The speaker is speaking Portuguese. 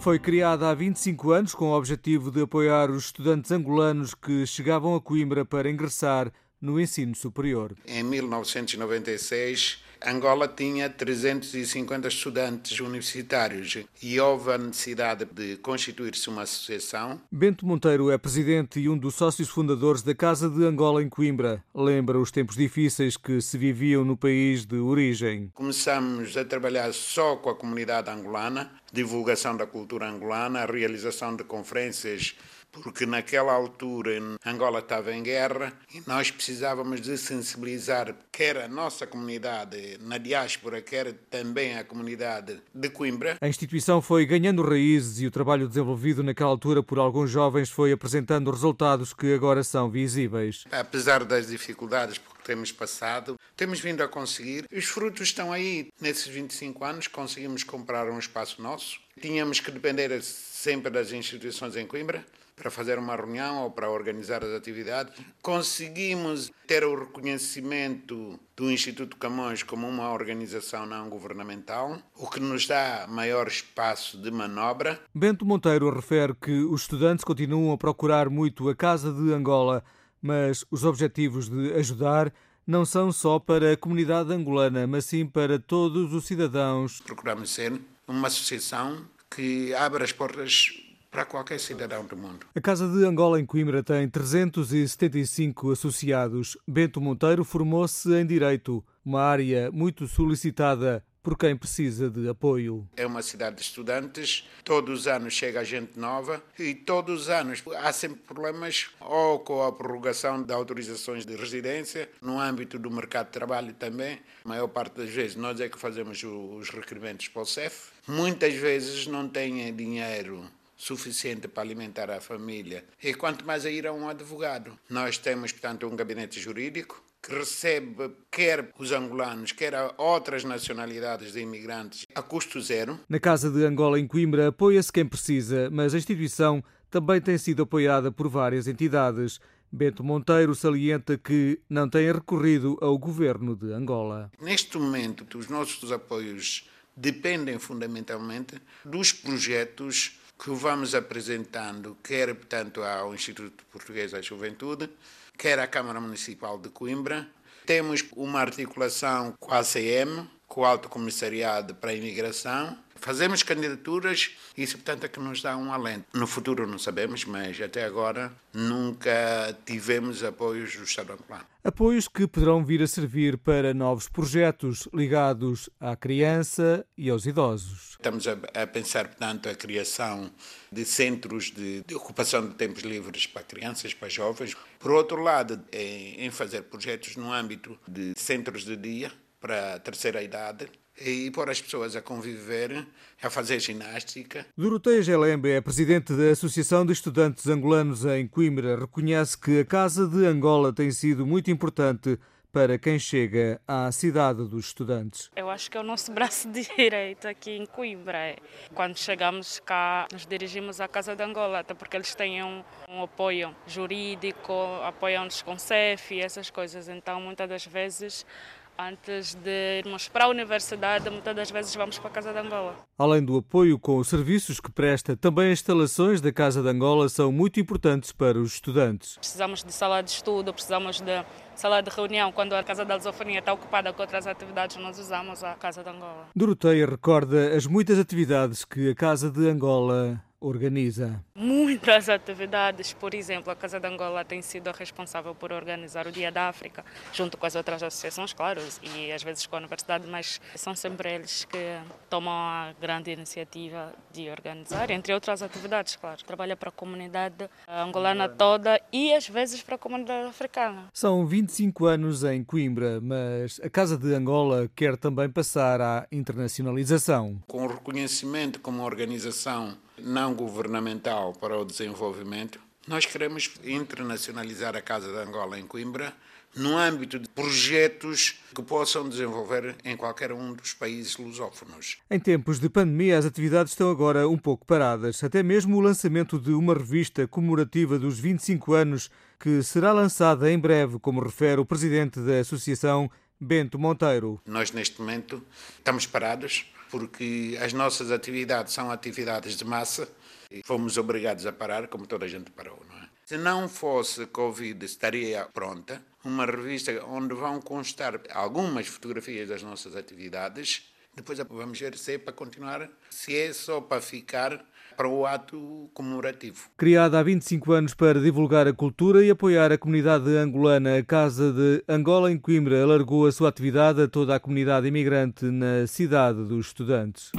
Foi criada há 25 anos com o objetivo de apoiar os estudantes angolanos que chegavam a Coimbra para ingressar no ensino superior. Em 1996, Angola tinha 350 estudantes universitários e houve a necessidade de constituir-se uma associação. Bento Monteiro é presidente e um dos sócios fundadores da Casa de Angola em Coimbra. Lembra os tempos difíceis que se viviam no país de origem. Começamos a trabalhar só com a comunidade angolana, divulgação da cultura angolana, realização de conferências porque naquela altura Angola estava em guerra e nós precisávamos de sensibilizar quer a nossa comunidade na diáspora, quer também a comunidade de Coimbra. A instituição foi ganhando raízes e o trabalho desenvolvido naquela altura por alguns jovens foi apresentando resultados que agora são visíveis. Apesar das dificuldades que temos passado, temos vindo a conseguir. Os frutos estão aí. Nesses 25 anos conseguimos comprar um espaço nosso. Tínhamos que depender sempre das instituições em Coimbra para fazer uma reunião ou para organizar as atividades. Conseguimos ter o reconhecimento do Instituto Camões como uma organização não governamental, o que nos dá maior espaço de manobra. Bento Monteiro refere que os estudantes continuam a procurar muito a Casa de Angola, mas os objetivos de ajudar não são só para a comunidade angolana, mas sim para todos os cidadãos. Procuramos ser uma associação que abra as portas para qualquer cidadão do mundo. A Casa de Angola em Coimbra tem 375 associados. Bento Monteiro formou-se em Direito, uma área muito solicitada por quem precisa de apoio. É uma cidade de estudantes, todos os anos chega gente nova e todos os anos há sempre problemas ou com a prorrogação de autorizações de residência, no âmbito do mercado de trabalho também. A maior parte das vezes nós é que fazemos os requerimentos para o CEF. Muitas vezes não têm dinheiro suficiente para alimentar a família. E quanto mais a ir a um advogado. Nós temos, portanto, um gabinete jurídico que recebe quer os angolanos, quer outras nacionalidades de imigrantes a custo zero. Na Casa de Angola, em Coimbra, apoia-se quem precisa, mas a instituição também tem sido apoiada por várias entidades. Bento Monteiro salienta que não tem recorrido ao governo de Angola. Neste momento, os nossos apoios dependem fundamentalmente dos projetos que vamos apresentando, quer, portanto, ao Instituto Português da Juventude, quer à Câmara Municipal de Coimbra. Temos uma articulação com a ACM, com o Alto Comissariado para a Imigração, Fazemos candidaturas, isso, portanto, é que nos dá um alento. No futuro não sabemos, mas até agora nunca tivemos apoios do Estado angolano. Apoios que poderão vir a servir para novos projetos ligados à criança e aos idosos. Estamos a, pensar, portanto, a criação de centros de, de, ocupação de tempos livres para crianças, para jovens. Por outro lado, em, em fazer projetos no âmbito de centros de dia para a terceira idade, e pôr as pessoas a conviver, a fazer ginástica. Doroteia Gelembe é presidente da Associação de Estudantes Angolanos em Coimbra. Reconhece que a Casa de Angola tem sido muito importante para quem chega à cidade dos estudantes? Eu acho que é o nosso braço direito aqui em Coimbra. Quando chegamos cá, nos dirigimos à Casa de Angola, até porque eles têm um, um apoio jurídico, apoiam-nos com CEF e essas coisas. Então, muitas das vezes, Antes de irmos para a universidade, muitas das vezes vamos para a Casa de Angola. Além do apoio com os serviços que presta, também as instalações da Casa de Angola são muito importantes para os estudantes. Precisamos de sala de estudo, precisamos de sala de reunião. Quando a Casa da Lusofonia está ocupada com outras atividades, nós usamos a Casa de Angola. Doroteia recorda as muitas atividades que a Casa de Angola organiza? Muitas atividades. Por exemplo, a Casa de Angola tem sido responsável por organizar o Dia da África, junto com as outras associações, claro, e às vezes com a universidade, mas são sempre eles que tomam a grande iniciativa de organizar, entre outras atividades, claro. Trabalha para a comunidade angolana toda e às vezes para a comunidade africana. São 25 anos em Coimbra, mas a Casa de Angola quer também passar à internacionalização. Com o reconhecimento como organização não governamental para o desenvolvimento, nós queremos internacionalizar a Casa de Angola em Coimbra no âmbito de projetos que possam desenvolver em qualquer um dos países lusófonos. Em tempos de pandemia, as atividades estão agora um pouco paradas. Até mesmo o lançamento de uma revista comemorativa dos 25 anos, que será lançada em breve, como refere o presidente da Associação, Bento Monteiro. Nós, neste momento, estamos parados porque as nossas atividades são atividades de massa e fomos obrigados a parar, como toda a gente parou, não é? Se não fosse Covid, estaria pronta uma revista onde vão constar algumas fotografias das nossas atividades. Depois vamos ver se é para continuar, se é só para ficar para o ato comemorativo. Criada há 25 anos para divulgar a cultura e apoiar a comunidade angolana, a Casa de Angola em Coimbra alargou a sua atividade a toda a comunidade imigrante na cidade dos estudantes.